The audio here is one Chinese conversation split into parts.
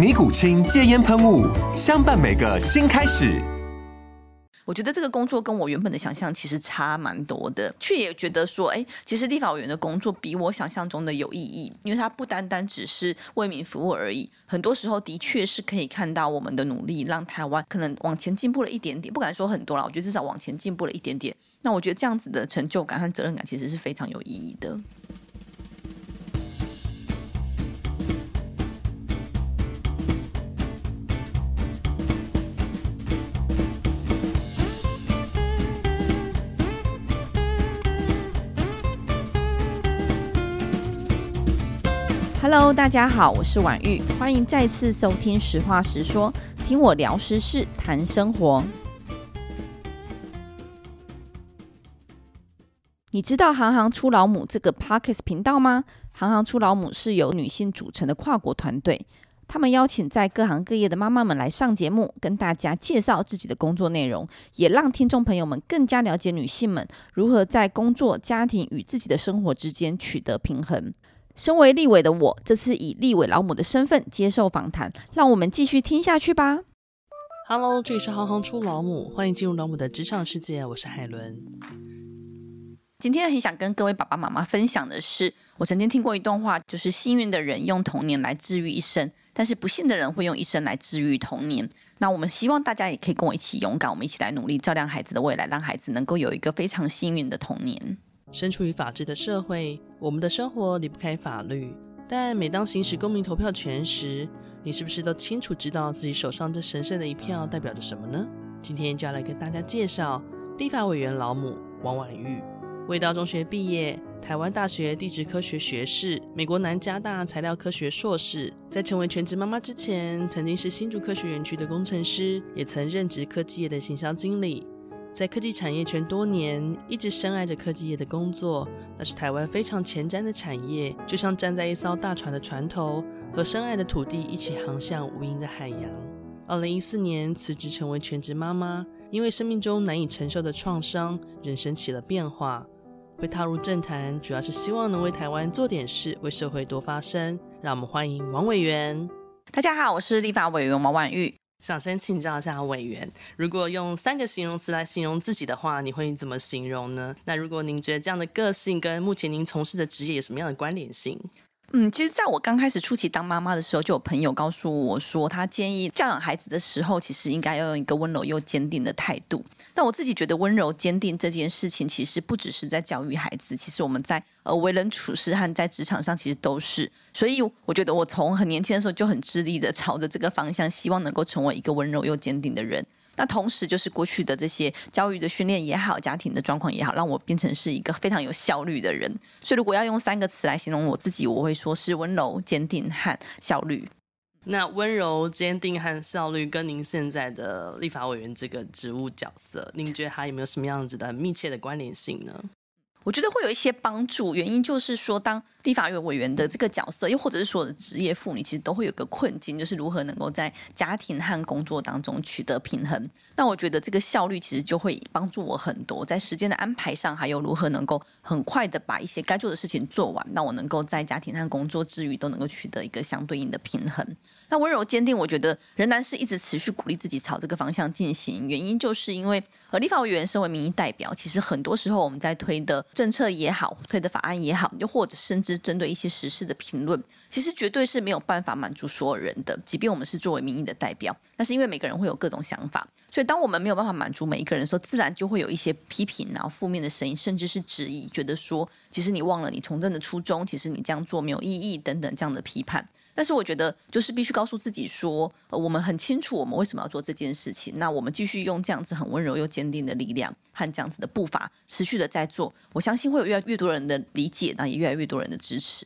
尼古清戒烟喷雾，相伴每个新开始。我觉得这个工作跟我原本的想象其实差蛮多的，却也觉得说，哎，其实立法委员的工作比我想象中的有意义，因为它不单单只是为民服务而已，很多时候的确是可以看到我们的努力，让台湾可能往前进步了一点点，不敢说很多了，我觉得至少往前进步了一点点。那我觉得这样子的成就感和责任感其实是非常有意义的。Hello，大家好，我是婉玉，欢迎再次收听《实话实说》，听我聊时事，谈生活。你知道“行行出老母”这个 Podcast 频道吗？“行行出老母”是由女性组成的跨国团队，他们邀请在各行各业的妈妈们来上节目，跟大家介绍自己的工作内容，也让听众朋友们更加了解女性们如何在工作、家庭与自己的生活之间取得平衡。身为立委的我，这次以立委老母的身份接受访谈，让我们继续听下去吧。Hello，这里是行行出老母，欢迎进入老母的职场世界，我是海伦。今天很想跟各位爸爸妈妈分享的是，我曾经听过一段话，就是幸运的人用童年来治愈一生，但是不幸的人会用一生来治愈童年。那我们希望大家也可以跟我一起勇敢，我们一起来努力，照亮孩子的未来，让孩子能够有一个非常幸运的童年。身处于法治的社会，我们的生活离不开法律。但每当行使公民投票权时，你是不是都清楚知道自己手上这神圣的一票代表着什么呢？今天就要来跟大家介绍立法委员老母王婉玉。味道中学毕业，台湾大学地质科学学士，美国南加大材料科学硕士。在成为全职妈妈之前，曾经是新竹科学园区的工程师，也曾任职科技业的行销经理。在科技产业圈多年，一直深爱着科技业的工作，那是台湾非常前瞻的产业，就像站在一艘大船的船头，和深爱的土地一起航向无垠的海洋。二零一四年辞职成为全职妈妈，因为生命中难以承受的创伤，人生起了变化。会踏入政坛，主要是希望能为台湾做点事，为社会多发声。让我们欢迎王委员。大家好，我是立法委员王婉玉。想先请教一下委员，如果用三个形容词来形容自己的话，你会怎么形容呢？那如果您觉得这样的个性跟目前您从事的职业有什么样的关联性？嗯，其实在我刚开始初期当妈妈的时候，就有朋友告诉我说，他建议教养孩子的时候，其实应该要用一个温柔又坚定的态度。但我自己觉得，温柔坚定这件事情，其实不只是在教育孩子，其实我们在呃为人处事和在职场上，其实都是。所以我觉得，我从很年轻的时候就很致力的朝着这个方向，希望能够成为一个温柔又坚定的人。那同时，就是过去的这些教育的训练也好，家庭的状况也好，让我变成是一个非常有效率的人。所以，如果要用三个词来形容我自己，我会说是温柔、坚定和效率。那温柔、坚定和效率跟您现在的立法委员这个职务角色，您觉得还有没有什么样子的很密切的关联性呢？我觉得会有一些帮助，原因就是说，当立法院委员的这个角色，又或者是说的职业妇女，其实都会有个困境，就是如何能够在家庭和工作当中取得平衡。那我觉得这个效率其实就会帮助我很多，在时间的安排上，还有如何能够很快的把一些该做的事情做完，让我能够在家庭和工作之余都能够取得一个相对应的平衡。那温柔坚定，我觉得仍然是一直持续鼓励自己朝这个方向进行。原因就是因为，呃，立法委员身为民意代表，其实很多时候我们在推的政策也好，推的法案也好，又或者甚至针对一些时事的评论，其实绝对是没有办法满足所有人的。即便我们是作为民意的代表，但是因为每个人会有各种想法，所以当我们没有办法满足每一个人的时候，自然就会有一些批评，然后负面的声音，甚至是质疑，觉得说，其实你忘了你从政的初衷，其实你这样做没有意义等等这样的批判。但是我觉得，就是必须告诉自己说，呃，我们很清楚我们为什么要做这件事情。那我们继续用这样子很温柔又坚定的力量和这样子的步伐，持续的在做。我相信会有越来越多人的理解，那也越来越多人的支持。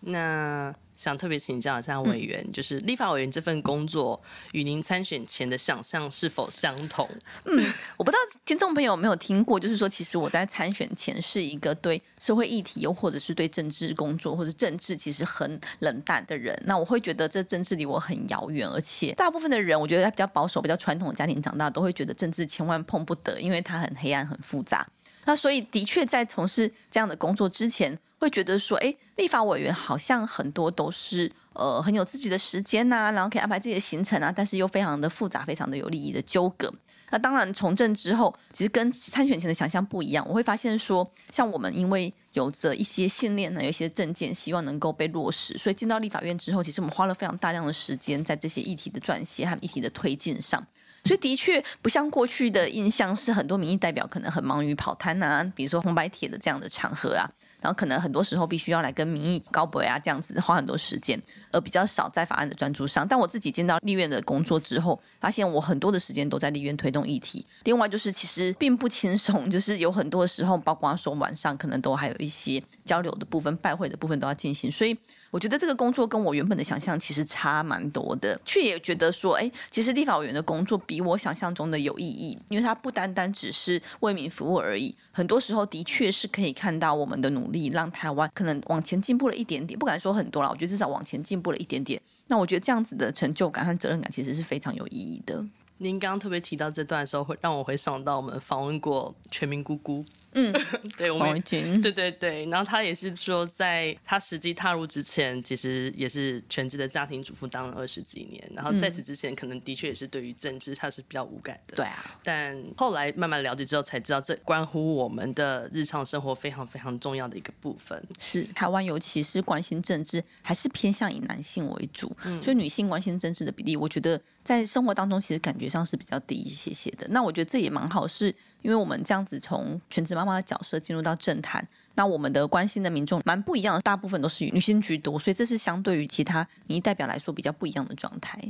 那。想特别请教一下委员，嗯、就是立法委员这份工作与您参选前的想象是否相同？嗯，我不知道听众朋友有没有听过，就是说，其实我在参选前是一个对社会议题，又或者是对政治工作或者政治其实很冷淡的人。那我会觉得这政治离我很遥远，而且大部分的人，我觉得他比较保守、比较传统的家庭长大，都会觉得政治千万碰不得，因为它很黑暗、很复杂。那所以，的确在从事这样的工作之前，会觉得说，哎，立法委员好像很多都是呃很有自己的时间呐、啊，然后可以安排自己的行程啊，但是又非常的复杂，非常的有利益的纠葛。那当然从政之后，其实跟参选前的想象不一样。我会发现说，像我们因为有着一些信念呢，有一些政见，希望能够被落实，所以进到立法院之后，其实我们花了非常大量的时间在这些议题的撰写和议题的推进上。所以的确不像过去的印象，是很多民意代表可能很忙于跑摊啊，比如说红白帖的这样的场合啊，然后可能很多时候必须要来跟民意高博啊这样子花很多时间，而比较少在法案的专注上。但我自己见到立院的工作之后，发现我很多的时间都在立院推动议题。另外就是其实并不轻松，就是有很多时候，包括说晚上可能都还有一些交流的部分、拜会的部分都要进行，所以。我觉得这个工作跟我原本的想象其实差蛮多的，却也觉得说，哎，其实立法委员的工作比我想象中的有意义，因为它不单单只是为民服务而已，很多时候的确是可以看到我们的努力，让台湾可能往前进步了一点点，不敢说很多了，我觉得至少往前进步了一点点。那我觉得这样子的成就感和责任感其实是非常有意义的。您刚刚特别提到这段的时候，会让我回想到我们访问过全民姑姑。嗯，对，我们 对对对，然后他也是说，在他实际踏入之前，其实也是全职的家庭主妇当了二十几年，然后在此之前，可能的确也是对于政治他是比较无感的。对啊，但后来慢慢了解之后，才知道这关乎我们的日常生活非常非常重要的一个部分。是台湾，尤其是关心政治，还是偏向以男性为主，嗯，所以女性关心政治的比例，我觉得在生活当中其实感觉上是比较低一些些的。那我觉得这也蛮好，是。因为我们这样子从全职妈妈的角色进入到政坛，那我们的关心的民众蛮不一样的，大部分都是女性居多，所以这是相对于其他民意代表来说比较不一样的状态。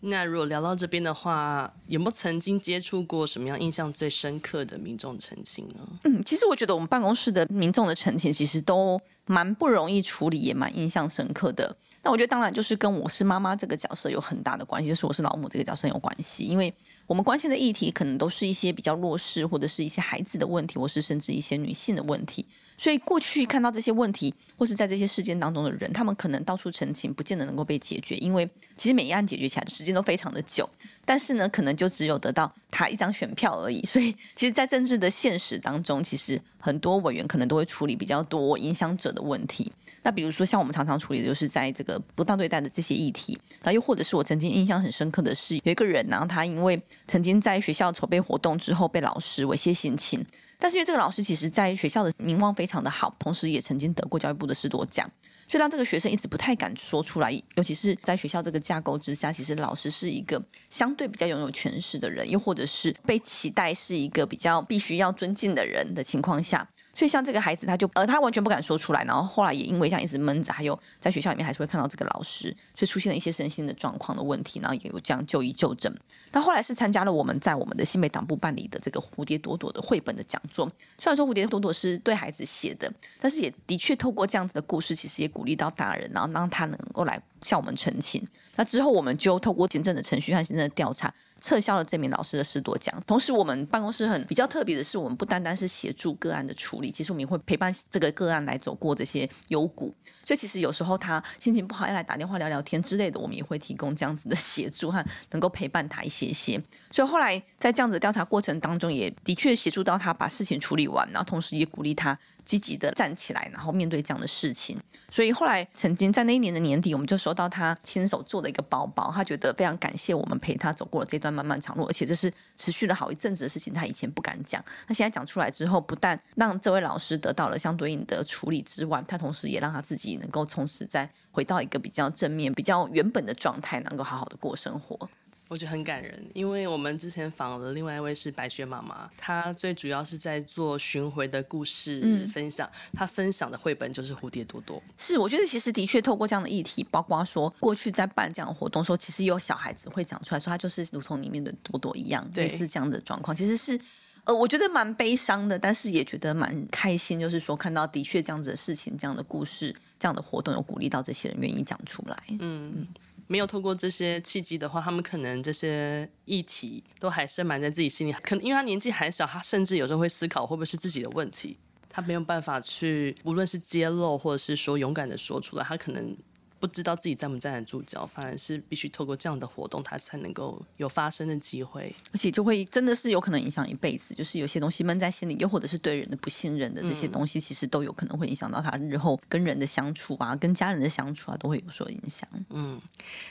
那如果聊到这边的话，有没有曾经接触过什么样印象最深刻的民众陈情呢？嗯，其实我觉得我们办公室的民众的陈情其实都蛮不容易处理，也蛮印象深刻的。那我觉得当然就是跟我是妈妈这个角色有很大的关系，就是我是老母这个角色有关系，因为。我们关心的议题可能都是一些比较弱势，或者是一些孩子的问题，或是甚至一些女性的问题。所以过去看到这些问题，或是在这些事件当中的人，他们可能到处陈情，不见得能够被解决，因为其实每一案解决起来的时间都非常的久。但是呢，可能就只有得到他一张选票而已。所以，其实，在政治的现实当中，其实很多委员可能都会处理比较多影响者的问题。那比如说，像我们常常处理的就是在这个不当对待的这些议题。那又或者是我曾经印象很深刻的是，有一个人，然后他因为曾经在学校筹备活动之后被老师猥亵性侵，但是因为这个老师其实在学校的名望非常的好，同时也曾经得过教育部的师多奖。所以让这个学生一直不太敢说出来，尤其是在学校这个架构之下，其实老师是一个相对比较拥有权势的人，又或者是被期待是一个比较必须要尊敬的人的情况下。所以像这个孩子，他就呃，他完全不敢说出来，然后后来也因为这样一直闷着，还有在学校里面还是会看到这个老师，所以出现了一些身心的状况的问题，然后也有这样就医就诊。他后来是参加了我们在我们的新北党部办理的这个蝴蝶朵朵的绘本的讲座。虽然说蝴蝶朵朵是对孩子写的，但是也的确透过这样子的故事，其实也鼓励到大人，然后让他能够来向我们澄清。那之后我们就透过行政的程序和行政的调查。撤销了这名老师的师铎奖，同时我们办公室很比较特别的是，我们不单单是协助个案的处理，其实我们也会陪伴这个个案来走过这些幽谷。所以其实有时候他心情不好要来打电话聊聊天之类的，我们也会提供这样子的协助和能够陪伴他一些些。所以后来在这样子的调查过程当中，也的确协助到他把事情处理完，然后同时也鼓励他积极的站起来，然后面对这样的事情。所以后来曾经在那一年的年底，我们就收到他亲手做的一个包包，他觉得非常感谢我们陪他走过了这段漫漫长路，而且这是持续了好一阵子的事情，他以前不敢讲，那现在讲出来之后，不但让这位老师得到了相对应的处理之外，他同时也让他自己能够从此再回到一个比较正面、比较原本的状态，能够好好的过生活。我觉得很感人，因为我们之前访了另外一位是白雪妈妈，她最主要是在做巡回的故事分享，她、嗯、分享的绘本就是《蝴蝶多多》。是，我觉得其实的确透过这样的议题，包括说过去在办这样的活动的时候，其实有小孩子会讲出来说，他就是如同里面的多多一样，类似这样的状况，其实是呃，我觉得蛮悲伤的，但是也觉得蛮开心，就是说看到的确这样子的事情、这样的故事、这样的活动，有鼓励到这些人愿意讲出来。嗯。嗯没有透过这些契机的话，他们可能这些议题都还是埋在自己心里。可能因为他年纪还小，他甚至有时候会思考会不会是自己的问题，他没有办法去，无论是揭露或者是说勇敢的说出来，他可能。不知道自己站不站得住脚，反而是必须透过这样的活动，他才能够有发生的机会，而且就会真的是有可能影响一辈子。就是有些东西闷在心里，又或者是对人的不信任的这些东西，其实都有可能会影响到他日后跟人的相处啊，跟家人的相处啊，都会有所影响。嗯，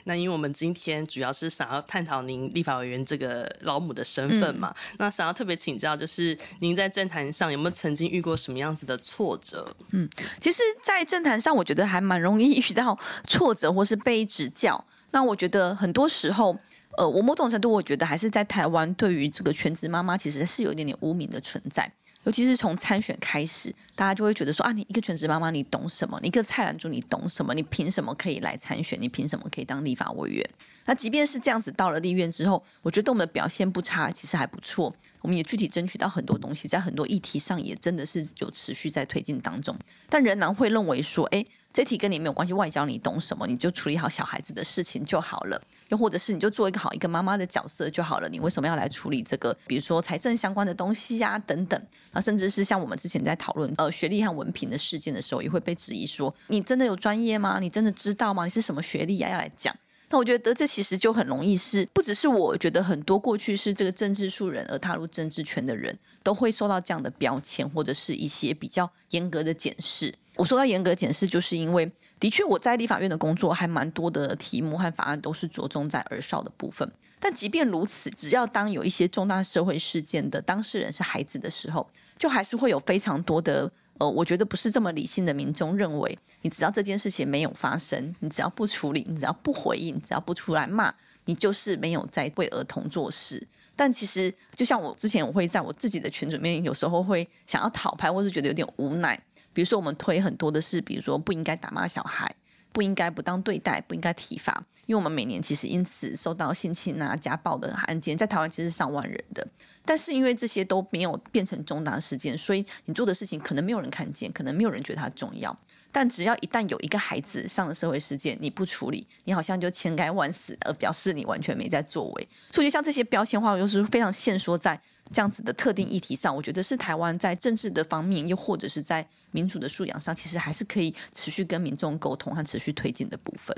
那因为我们今天主要是想要探讨您立法委员这个老母的身份嘛，嗯、那想要特别请教，就是您在政坛上有没有曾经遇过什么样子的挫折？嗯，其实，在政坛上，我觉得还蛮容易遇到。挫折或是被指教，那我觉得很多时候，呃，我某种程度我觉得还是在台湾，对于这个全职妈妈其实是有一点点污名的存在。尤其是从参选开始，大家就会觉得说啊，你一个全职妈妈，你懂什么？你一个菜篮族，你懂什么？你凭什么可以来参选？你凭什么可以当立法委员？那即便是这样子，到了立院之后，我觉得我们的表现不差，其实还不错。我们也具体争取到很多东西，在很多议题上也真的是有持续在推进当中，但仍然会认为说，哎。这题跟你没有关系，外交你懂什么？你就处理好小孩子的事情就好了。又或者是你就做一个好一个妈妈的角色就好了。你为什么要来处理这个？比如说财政相关的东西呀、等等。啊，甚至是像我们之前在讨论呃学历和文凭的事件的时候，也会被质疑说：你真的有专业吗？你真的知道吗？你是什么学历呀、要来讲？那我觉得这其实就很容易是，不只是我觉得很多过去是这个政治素人而踏入政治圈的人都会受到这样的标签，或者是一些比较严格的检视。我说到严格检视，就是因为的确我在立法院的工作还蛮多的题目和法案都是着重在儿少的部分。但即便如此，只要当有一些重大社会事件的当事人是孩子的时候，就还是会有非常多的呃，我觉得不是这么理性的民众认为，你只要这件事情没有发生，你只要不处理，你只要不回应，你只要不出来骂，你就是没有在为儿童做事。但其实，就像我之前我会在我自己的群组里面，有时候会想要讨拍，或是觉得有点无奈。比如说，我们推很多的是，比如说不应该打骂小孩，不应该不当对待，不应该体罚，因为我们每年其实因此受到性侵啊、家暴的案件，在台湾其实是上万人的。但是因为这些都没有变成重大事件，所以你做的事情可能没有人看见，可能没有人觉得它重要。但只要一旦有一个孩子上了社会事件，你不处理，你好像就千该万死，而表示你完全没在作为。所以像这些标签化，又是非常限缩在。这样子的特定议题上，我觉得是台湾在政治的方面，又或者是在民主的素养上，其实还是可以持续跟民众沟通和持续推进的部分。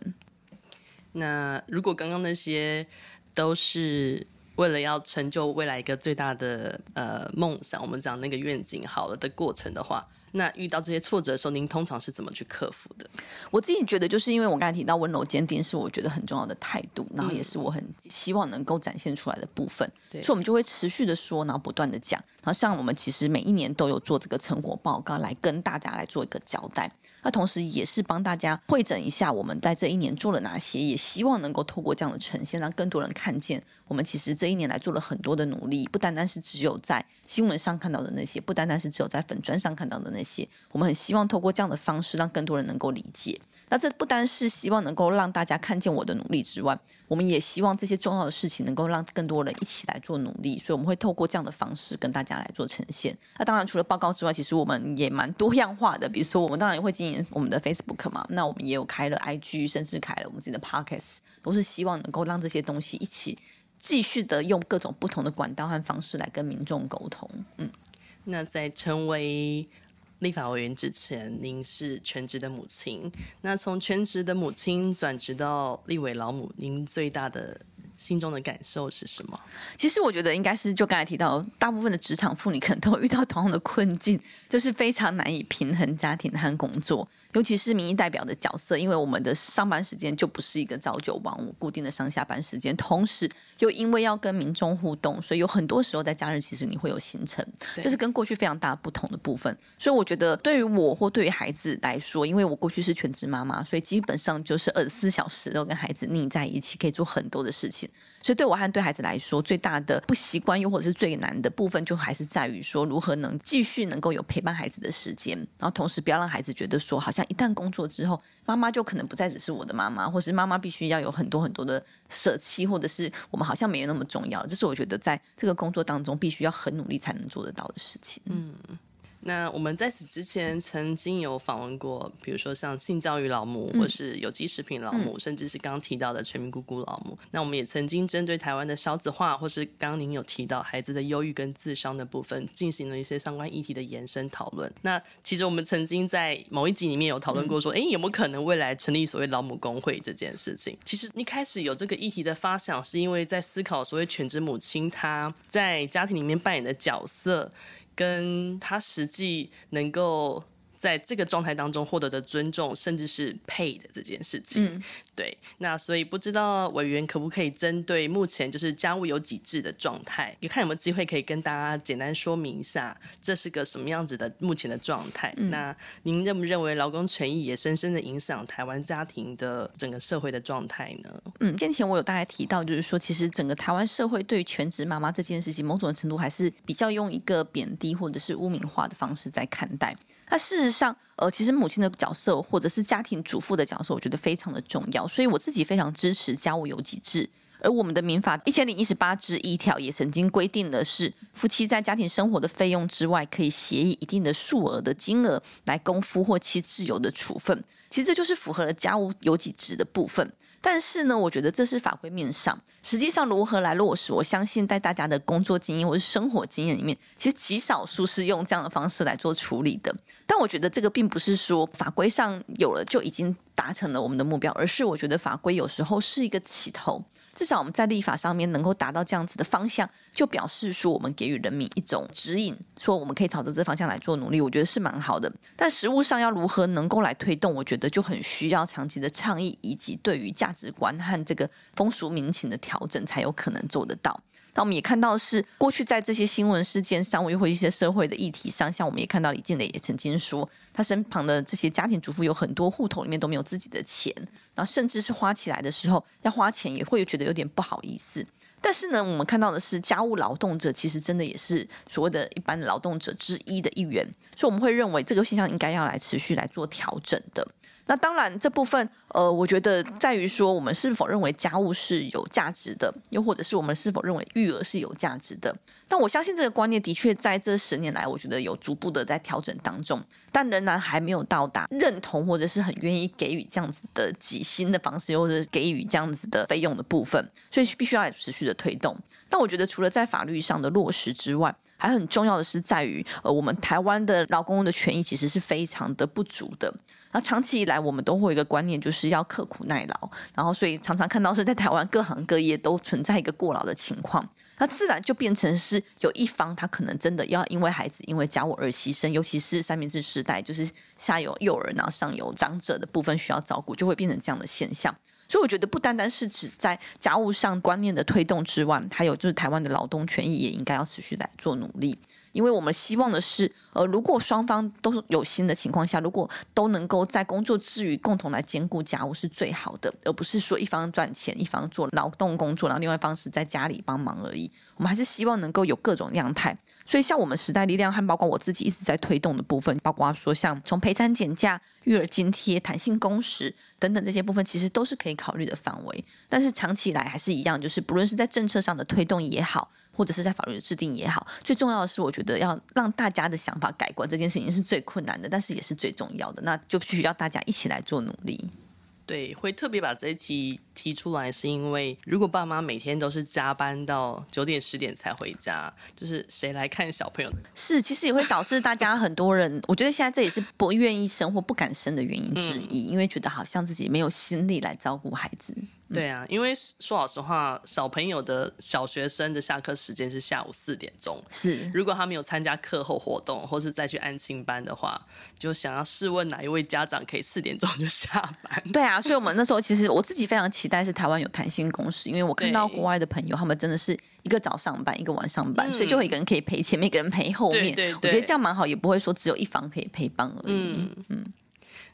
那如果刚刚那些都是为了要成就未来一个最大的呃梦想，我们讲那个愿景好了的过程的话。那遇到这些挫折的时候，您通常是怎么去克服的？我自己觉得，就是因为我刚才提到温柔坚定是我觉得很重要的态度，然后也是我很希望能够展现出来的部分。对，所以我们就会持续的说，然后不断的讲。然后像我们其实每一年都有做这个成果报告来跟大家来做一个交代。那同时也是帮大家会诊一下我们在这一年做了哪些，也希望能够透过这样的呈现，让更多人看见我们其实这一年来做了很多的努力，不单单是只有在新闻上看到的那些，不单单是只有在粉砖上看到的那些，我们很希望透过这样的方式，让更多人能够理解。那这不单是希望能够让大家看见我的努力之外，我们也希望这些重要的事情能够让更多人一起来做努力，所以我们会透过这样的方式跟大家来做呈现。那当然，除了报告之外，其实我们也蛮多样化的。比如说，我们当然也会经营我们的 Facebook 嘛，那我们也有开了 IG，甚至开了我们自己的 Podcast，都是希望能够让这些东西一起继续的用各种不同的管道和方式来跟民众沟通。嗯，那在成为。立法委员之前，您是全职的母亲。那从全职的母亲转职到立委老母，您最大的心中的感受是什么？其实我觉得应该是就刚才提到，大部分的职场妇女可能都会遇到同样的困境，就是非常难以平衡家庭和工作，尤其是民意代表的角色，因为我们的上班时间就不是一个朝九晚五固定的上下班时间，同时又因为要跟民众互动，所以有很多时候在假日其实你会有行程，这是跟过去非常大不同的部分。所以我觉得对于我或对于孩子来说，因为我过去是全职妈妈，所以基本上就是二十四小时都跟孩子腻在一起，可以做很多的事情。所以对我和对孩子来说，最大的不习惯又或者是最难的部分，就还是在于说如何能继续能够有陪伴孩子的时间，然后同时不要让孩子觉得说，好像一旦工作之后，妈妈就可能不再只是我的妈妈，或是妈妈必须要有很多很多的舍弃，或者是我们好像没有那么重要。这是我觉得在这个工作当中必须要很努力才能做得到的事情。嗯。那我们在此之前曾经有访问过，比如说像性教育老母，或是有机食品老母，嗯、甚至是刚刚提到的全民姑姑老母。那我们也曾经针对台湾的少子化，或是刚刚您有提到孩子的忧郁跟自伤的部分，进行了一些相关议题的延伸讨论。那其实我们曾经在某一集里面有讨论过，说，哎、嗯，有没有可能未来成立所谓老母工会这件事情？其实一开始有这个议题的发想，是因为在思考所谓全职母亲她在家庭里面扮演的角色。跟他实际能够在这个状态当中获得的尊重，甚至是配的这件事情，嗯、对。那所以不知道委员可不可以针对目前就是家务有几制的状态，也看有没有机会可以跟大家简单说明一下，这是个什么样子的目前的状态。嗯、那您认不认为劳工权益也深深的影响台湾家庭的整个社会的状态呢？嗯，先前我有大概提到，就是说其实整个台湾社会对全职妈妈这件事情，某种程度还是比较用一个贬低或者是污名化的方式在看待。那事实上，呃，其实母亲的角色或者是家庭主妇的角色，我觉得非常的重要。所以我自己非常支持家务有几制。而我们的民法一千零一十八之一条也曾经规定的是，夫妻在家庭生活的费用之外，可以协议一定的数额的金额来供夫或妻自由的处分。其实这就是符合了家务有几制的部分。但是呢，我觉得这是法规面上，实际上如何来落实？我相信在大家的工作经验或是生活经验里面，其实极少数是用这样的方式来做处理的。但我觉得这个并不是说法规上有了就已经达成了我们的目标，而是我觉得法规有时候是一个起头。至少我们在立法上面能够达到这样子的方向，就表示说我们给予人民一种指引，说我们可以朝着这方向来做努力，我觉得是蛮好的。但实务上要如何能够来推动，我觉得就很需要长期的倡议以及对于价值观和这个风俗民情的调整，才有可能做得到。那我们也看到是过去在这些新闻事件上，又或一些社会的议题上，像我们也看到李静蕾也曾经说，他身旁的这些家庭主妇有很多户头里面都没有自己的钱，然后甚至是花起来的时候要花钱也会觉得有点不好意思。但是呢，我们看到的是家务劳动者其实真的也是所谓的一般劳动者之一的一员，所以我们会认为这个现象应该要来持续来做调整的。那当然，这部分呃，我觉得在于说，我们是否认为家务是有价值的，又或者是我们是否认为育儿是有价值的。但我相信这个观念的确在这十年来，我觉得有逐步的在调整当中，但仍然还没有到达认同或者是很愿意给予这样子的给薪的方式，或者是给予这样子的费用的部分，所以必须要持续的推动。但我觉得除了在法律上的落实之外，还很重要的是在于，呃，我们台湾的劳工的权益其实是非常的不足的。那长期以来，我们都会有一个观念，就是要刻苦耐劳，然后所以常常看到是在台湾各行各业都存在一个过劳的情况，那自然就变成是有一方他可能真的要因为孩子因为家务而牺牲，尤其是三明治时代，就是下有幼儿，然后上有长者的部分需要照顾，就会变成这样的现象。所以我觉得不单单是指在家务上观念的推动之外，还有就是台湾的劳动权益也应该要持续来做努力。因为我们希望的是，呃，如果双方都有心的情况下，如果都能够在工作之余共同来兼顾家务是最好的，而不是说一方赚钱，一方做劳动工作，然后另外一方是在家里帮忙而已。我们还是希望能够有各种样态。所以，像我们时代力量和包括我自己一直在推动的部分，包括说像从陪产减价、育儿津贴、弹性工时等等这些部分，其实都是可以考虑的范围。但是长期来还是一样，就是不论是在政策上的推动也好。或者是在法律的制定也好，最重要的是，我觉得要让大家的想法改观，这件事情是最困难的，但是也是最重要的。那就需要大家一起来做努力。对，会特别把这一期提出来，是因为如果爸妈每天都是加班到九点十点才回家，就是谁来看小朋友？是，其实也会导致大家很多人，我觉得现在这也是不愿意生或不敢生的原因之一，嗯、因为觉得好像自己没有心力来照顾孩子。对啊，因为说老实话，小朋友的小学生的下课时间是下午四点钟。是，如果他没有参加课后活动，或是再去安亲班的话，就想要试问哪一位家长可以四点钟就下班？对啊，所以我们那时候其实我自己非常期待是台湾有弹性工时，因为我看到国外的朋友，他们真的是一个早上班，一个晚上班，嗯、所以就会一个人可以陪前面，一个人陪后面。对对对，我觉得这样蛮好，也不会说只有一方可以陪伴而已。嗯嗯。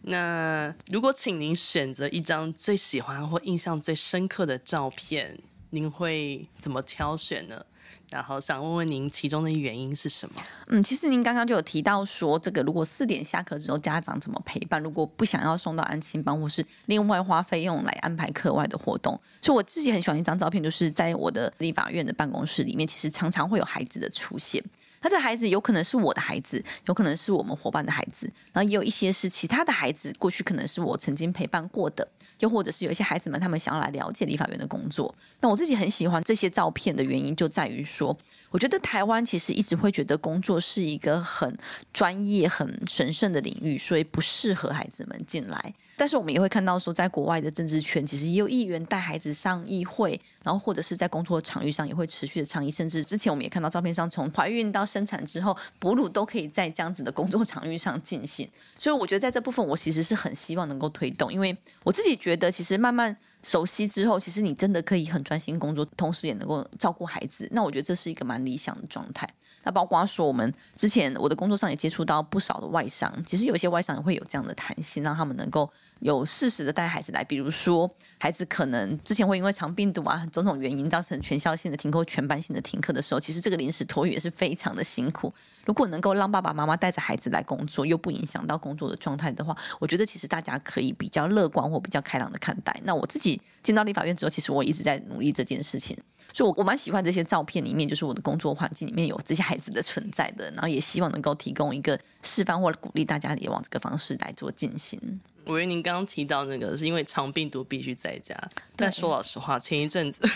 那如果请您选择一张最喜欢或印象最深刻的照片，您会怎么挑选呢？然后想问问您，其中的原因是什么？嗯，其实您刚刚就有提到说，这个如果四点下课之后，家长怎么陪伴？如果不想要送到安亲班，或是另外花费用来安排课外的活动，所以我自己很喜欢一张照片，就是在我的立法院的办公室里面，其实常常会有孩子的出现。他这孩子有可能是我的孩子，有可能是我们伙伴的孩子，然后也有一些是其他的孩子，过去可能是我曾经陪伴过的，又或者是有一些孩子们他们想要来了解立法院的工作。那我自己很喜欢这些照片的原因就在于说，我觉得台湾其实一直会觉得工作是一个很专业、很神圣的领域，所以不适合孩子们进来。但是我们也会看到说，在国外的政治圈，其实也有议员带孩子上议会，然后或者是在工作场域上也会持续的倡议。甚至之前我们也看到照片上，从怀孕到生产之后，哺乳都可以在这样子的工作场域上进行。所以我觉得在这部分，我其实是很希望能够推动，因为我自己觉得，其实慢慢。熟悉之后，其实你真的可以很专心工作，同时也能够照顾孩子。那我觉得这是一个蛮理想的状态。那包括说，我们之前我的工作上也接触到不少的外商，其实有些外商也会有这样的弹性，让他们能够有适时的带孩子来。比如说，孩子可能之前会因为肠病毒啊种种原因造成全校性的停课、全班性的停课的时候，其实这个临时托育也是非常的辛苦。如果能够让爸爸妈妈带着孩子来工作，又不影响到工作的状态的话，我觉得其实大家可以比较乐观或比较开朗的看待。那我自己进到立法院之后，其实我一直在努力这件事情，所以我我蛮喜欢这些照片里面，就是我的工作环境里面有这些孩子的存在的，然后也希望能够提供一个示范或者鼓励大家也往这个方式来做进行。我以为您刚刚提到那个是因为长病毒必须在家，但说老实话，前一阵子。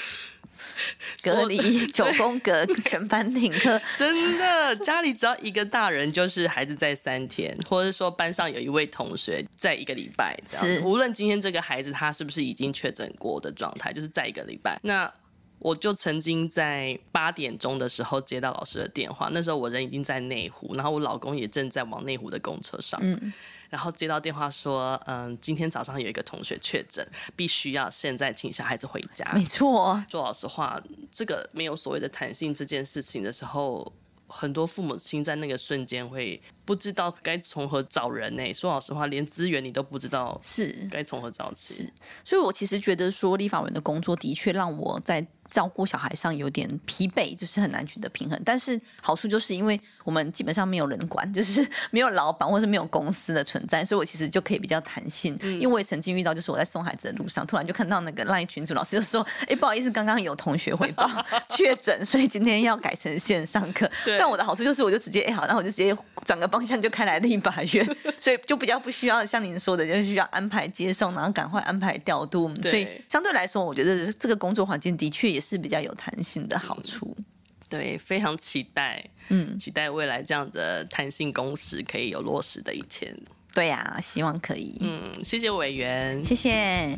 隔离 九宫格，全班停课，真的家里只要一个大人，就是孩子在三天，或者说班上有一位同学在一个礼拜这样子。是无论今天这个孩子他是不是已经确诊过的状态，就是在一个礼拜。那我就曾经在八点钟的时候接到老师的电话，那时候我人已经在内湖，然后我老公也正在往内湖的公车上。嗯然后接到电话说，嗯，今天早上有一个同学确诊，必须要现在请小孩子回家。没错，说老实话，这个没有所谓的弹性这件事情的时候，很多父母亲在那个瞬间会不知道该从何找人呢？说老实话，连资源你都不知道是该从何找起。是，所以我其实觉得说，立法委员的工作的确让我在。照顾小孩上有点疲惫，就是很难取得平衡。但是好处就是因为我们基本上没有人管，就是没有老板或是没有公司的存在，所以我其实就可以比较弹性。嗯、因为我也曾经遇到，就是我在送孩子的路上，突然就看到那个 LINE 群主老师就说：“哎，不好意思，刚刚有同学回报 确诊，所以今天要改成线上课。对”但我的好处就是，我就直接哎好，那我就直接 转个方向就开来立法院，所以就比较不需要像您说的，就是需要安排接送，然后赶快安排调度。所以相对来说，我觉得这个工作环境的确也是比较有弹性的好处，嗯，对，非常期待，嗯，期待未来这样的弹性公式可以有落实的一天。对呀，啊，希望可以。嗯，谢谢委员，谢谢。